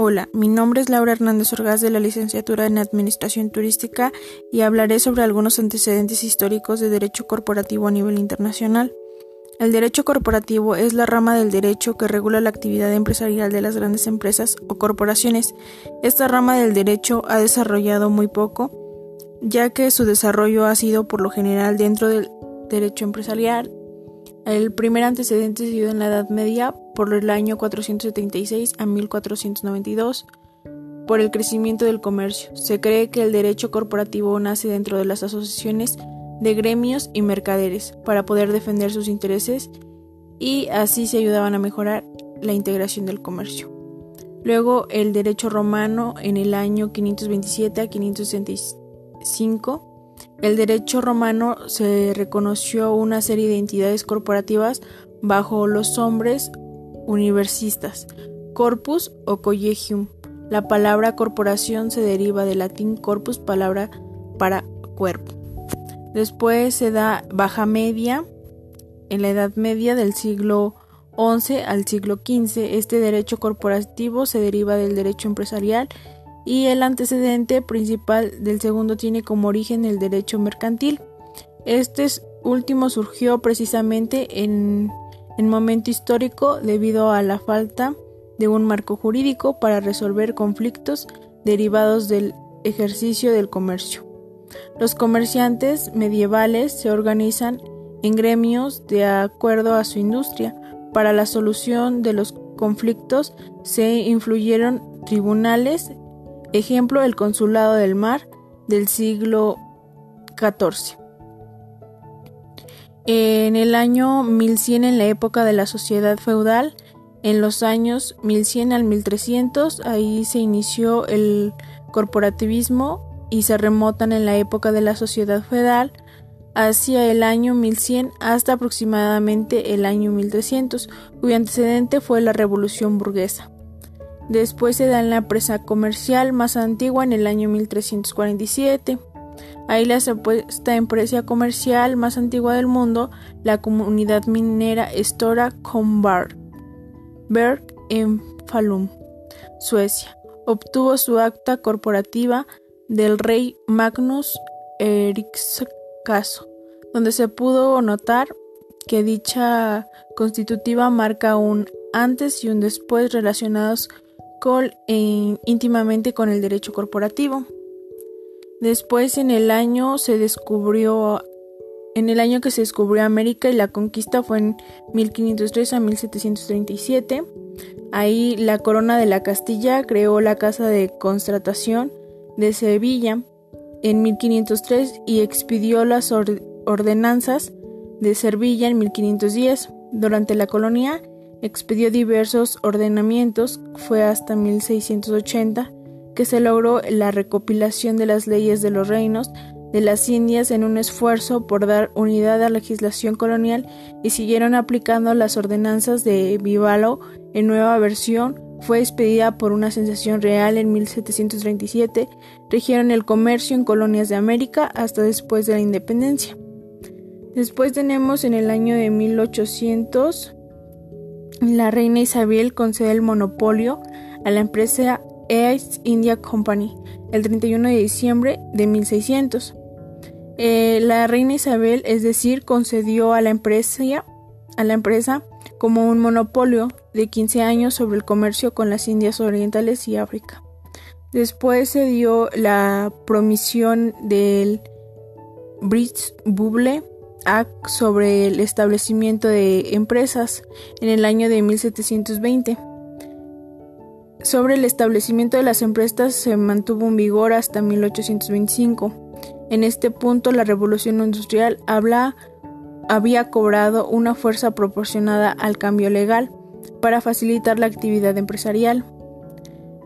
Hola, mi nombre es Laura Hernández Orgaz de la licenciatura en Administración Turística y hablaré sobre algunos antecedentes históricos de derecho corporativo a nivel internacional. El derecho corporativo es la rama del derecho que regula la actividad empresarial de las grandes empresas o corporaciones. Esta rama del derecho ha desarrollado muy poco, ya que su desarrollo ha sido por lo general dentro del derecho empresarial. El primer antecedente se dio en la Edad Media por el año 476 a 1492 por el crecimiento del comercio. Se cree que el derecho corporativo nace dentro de las asociaciones de gremios y mercaderes para poder defender sus intereses y así se ayudaban a mejorar la integración del comercio. Luego el derecho romano en el año 527 a 565. El derecho romano se reconoció una serie de entidades corporativas bajo los hombres universistas, corpus o collegium. La palabra corporación se deriva del latín corpus, palabra para cuerpo. Después se da Baja Media, en la Edad Media del siglo XI al siglo XV. Este derecho corporativo se deriva del derecho empresarial y el antecedente principal del segundo tiene como origen el derecho mercantil. Este último surgió precisamente en en momento histórico debido a la falta de un marco jurídico para resolver conflictos derivados del ejercicio del comercio. Los comerciantes medievales se organizan en gremios de acuerdo a su industria. Para la solución de los conflictos se influyeron tribunales, ejemplo el Consulado del Mar del siglo XIV. En el año 1100, en la época de la sociedad feudal, en los años 1100 al 1300, ahí se inició el corporativismo y se remontan en la época de la sociedad feudal hacia el año 1100 hasta aproximadamente el año 1300, cuyo antecedente fue la revolución burguesa. Después se da en la empresa comercial más antigua en el año 1347. Ahí la supuesta empresa comercial más antigua del mundo, la comunidad minera Stora Kombar Berg en Falun, Suecia, obtuvo su acta corporativa del rey Magnus Erikscaso, donde se pudo notar que dicha constitutiva marca un antes y un después relacionados con, e íntimamente con el derecho corporativo. Después en el año se descubrió en el año que se descubrió América y la conquista fue en 1503 a 1737. Ahí la corona de la Castilla creó la Casa de Constatación de Sevilla en 1503 y expidió las ordenanzas de Sevilla en 1510. Durante la colonia expidió diversos ordenamientos, fue hasta 1680 que se logró la recopilación de las leyes de los reinos de las Indias en un esfuerzo por dar unidad a la legislación colonial y siguieron aplicando las ordenanzas de Vivalo en nueva versión fue expedida por una sensación real en 1737, rigieron el comercio en colonias de América hasta después de la independencia. Después tenemos en el año de 1800 la reina Isabel concede el monopolio a la empresa East India Company el 31 de diciembre de 1600. Eh, la reina Isabel, es decir, concedió a la, empresa, a la empresa como un monopolio de 15 años sobre el comercio con las Indias Orientales y África. Después se dio la promisión del British Bubble Act sobre el establecimiento de empresas en el año de 1720 sobre el establecimiento de las empresas se mantuvo en vigor hasta 1825. En este punto, la revolución industrial había cobrado una fuerza proporcionada al cambio legal para facilitar la actividad empresarial.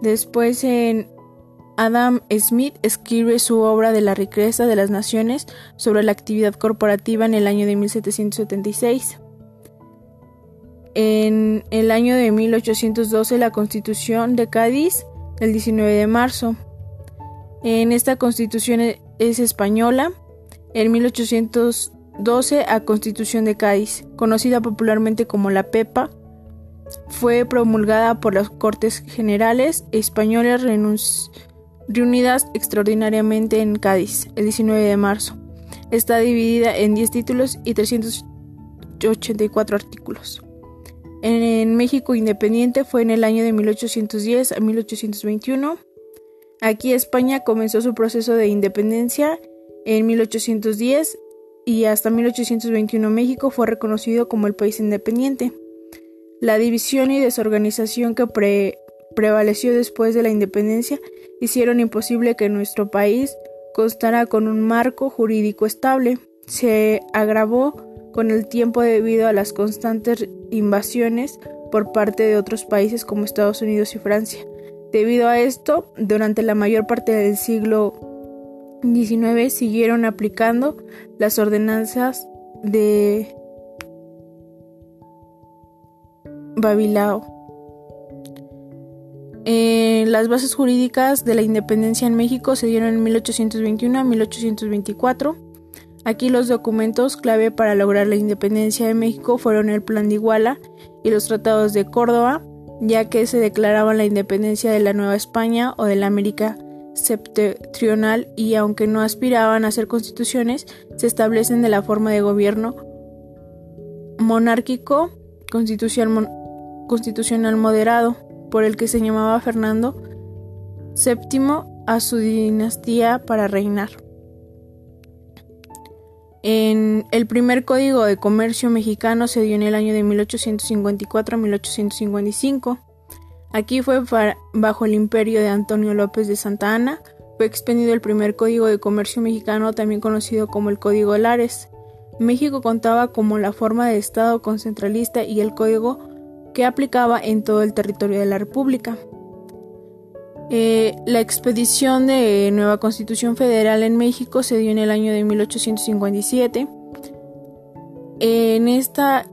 Después, en Adam Smith escribe su obra de la riqueza de las naciones sobre la actividad corporativa en el año de 1776. En el año de 1812 la Constitución de Cádiz, el 19 de marzo. En esta Constitución es española. En 1812 a Constitución de Cádiz, conocida popularmente como la PEPA, fue promulgada por las Cortes Generales Españolas reunidas extraordinariamente en Cádiz el 19 de marzo. Está dividida en 10 títulos y 384 artículos. En México independiente fue en el año de 1810 a 1821. Aquí España comenzó su proceso de independencia en 1810 y hasta 1821 México fue reconocido como el país independiente. La división y desorganización que prevaleció después de la independencia hicieron imposible que nuestro país constara con un marco jurídico estable. Se agravó con el tiempo debido a las constantes invasiones por parte de otros países como Estados Unidos y Francia. Debido a esto, durante la mayor parte del siglo XIX siguieron aplicando las ordenanzas de Babilao. Eh, las bases jurídicas de la independencia en México se dieron en 1821 a 1824. Aquí los documentos clave para lograr la independencia de México fueron el Plan de Iguala y los tratados de Córdoba, ya que se declaraban la independencia de la Nueva España o de la América septentrional y aunque no aspiraban a ser constituciones, se establecen de la forma de gobierno monárquico constitucional, constitucional moderado, por el que se llamaba Fernando VII a su dinastía para reinar. En el primer código de comercio mexicano se dio en el año de 1854 a 1855. Aquí fue bajo el imperio de Antonio López de Santa Ana, fue expendido el primer código de comercio mexicano, también conocido como el Código Lares. México contaba como la forma de Estado concentralista y el código que aplicaba en todo el territorio de la República. Eh, la expedición de nueva Constitución Federal en México se dio en el año de 1857. En esta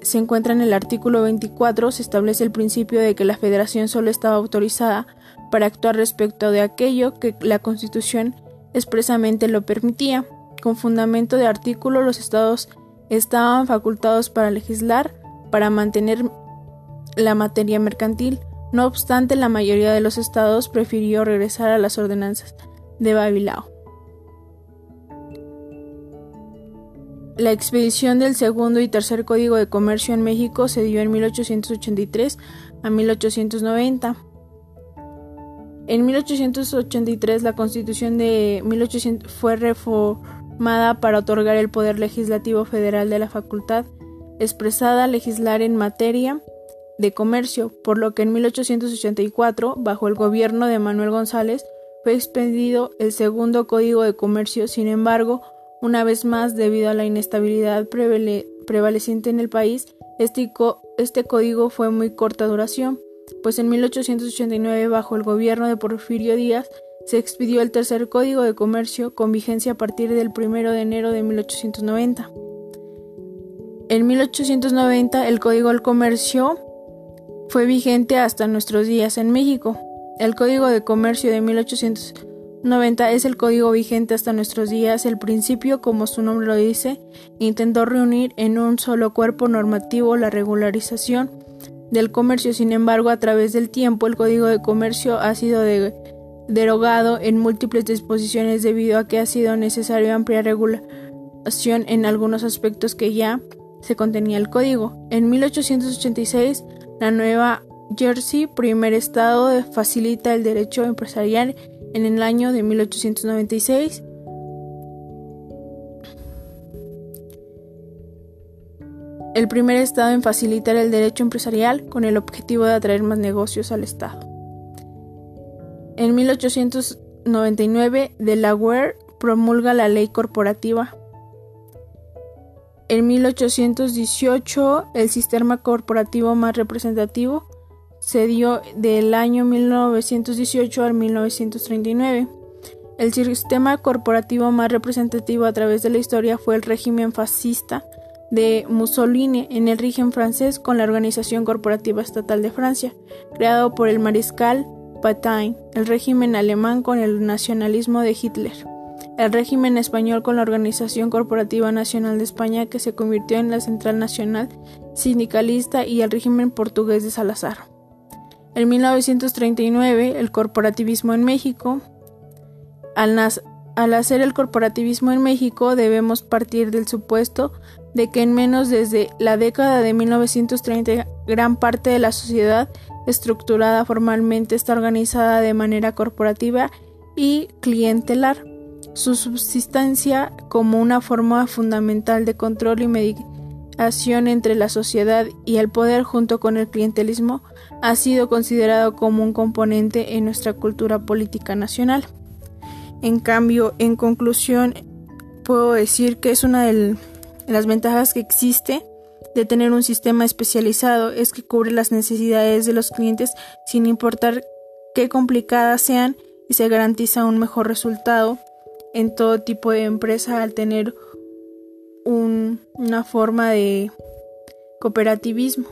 se encuentra en el artículo 24, se establece el principio de que la federación solo estaba autorizada para actuar respecto de aquello que la Constitución expresamente lo permitía. Con fundamento de artículo, los estados estaban facultados para legislar, para mantener la materia mercantil. No obstante, la mayoría de los estados prefirió regresar a las ordenanzas de Babilao. La expedición del segundo y tercer Código de Comercio en México se dio en 1883 a 1890. En 1883 la Constitución de 1800 fue reformada para otorgar el poder legislativo federal de la facultad expresada a legislar en materia de Comercio, por lo que en 1884, bajo el gobierno de Manuel González, fue expedido el segundo Código de Comercio. Sin embargo, una vez más, debido a la inestabilidad prevaleciente en el país, este, este código fue muy corta duración, pues en 1889, bajo el gobierno de Porfirio Díaz, se expidió el tercer Código de Comercio con vigencia a partir del 1 de enero de 1890. En 1890, el Código del Comercio fue vigente hasta nuestros días en México. El Código de Comercio de 1890 es el código vigente hasta nuestros días. El principio, como su nombre lo dice, intentó reunir en un solo cuerpo normativo la regularización del comercio. Sin embargo, a través del tiempo, el Código de Comercio ha sido derogado en múltiples disposiciones debido a que ha sido necesario ampliar regulación en algunos aspectos que ya se contenía el código. En 1886, la Nueva Jersey, primer estado, facilita el derecho empresarial en el año de 1896. El primer estado en facilitar el derecho empresarial con el objetivo de atraer más negocios al estado. En 1899, Delaware promulga la ley corporativa en 1818, el sistema corporativo más representativo se dio del año 1918 al 1939. El sistema corporativo más representativo a través de la historia fue el régimen fascista de Mussolini en el régimen francés con la Organización Corporativa Estatal de Francia, creado por el mariscal Pétain, el régimen alemán con el nacionalismo de Hitler. El régimen español con la Organización Corporativa Nacional de España que se convirtió en la Central Nacional Sindicalista y el régimen portugués de Salazar. En 1939, el corporativismo en México. Al, al hacer el corporativismo en México debemos partir del supuesto de que en menos desde la década de 1930 gran parte de la sociedad estructurada formalmente está organizada de manera corporativa y clientelar. Su subsistencia como una forma fundamental de control y mediación entre la sociedad y el poder junto con el clientelismo ha sido considerado como un componente en nuestra cultura política nacional. En cambio, en conclusión, puedo decir que es una de las ventajas que existe de tener un sistema especializado es que cubre las necesidades de los clientes sin importar qué complicadas sean y se garantiza un mejor resultado en todo tipo de empresa al tener una forma de cooperativismo.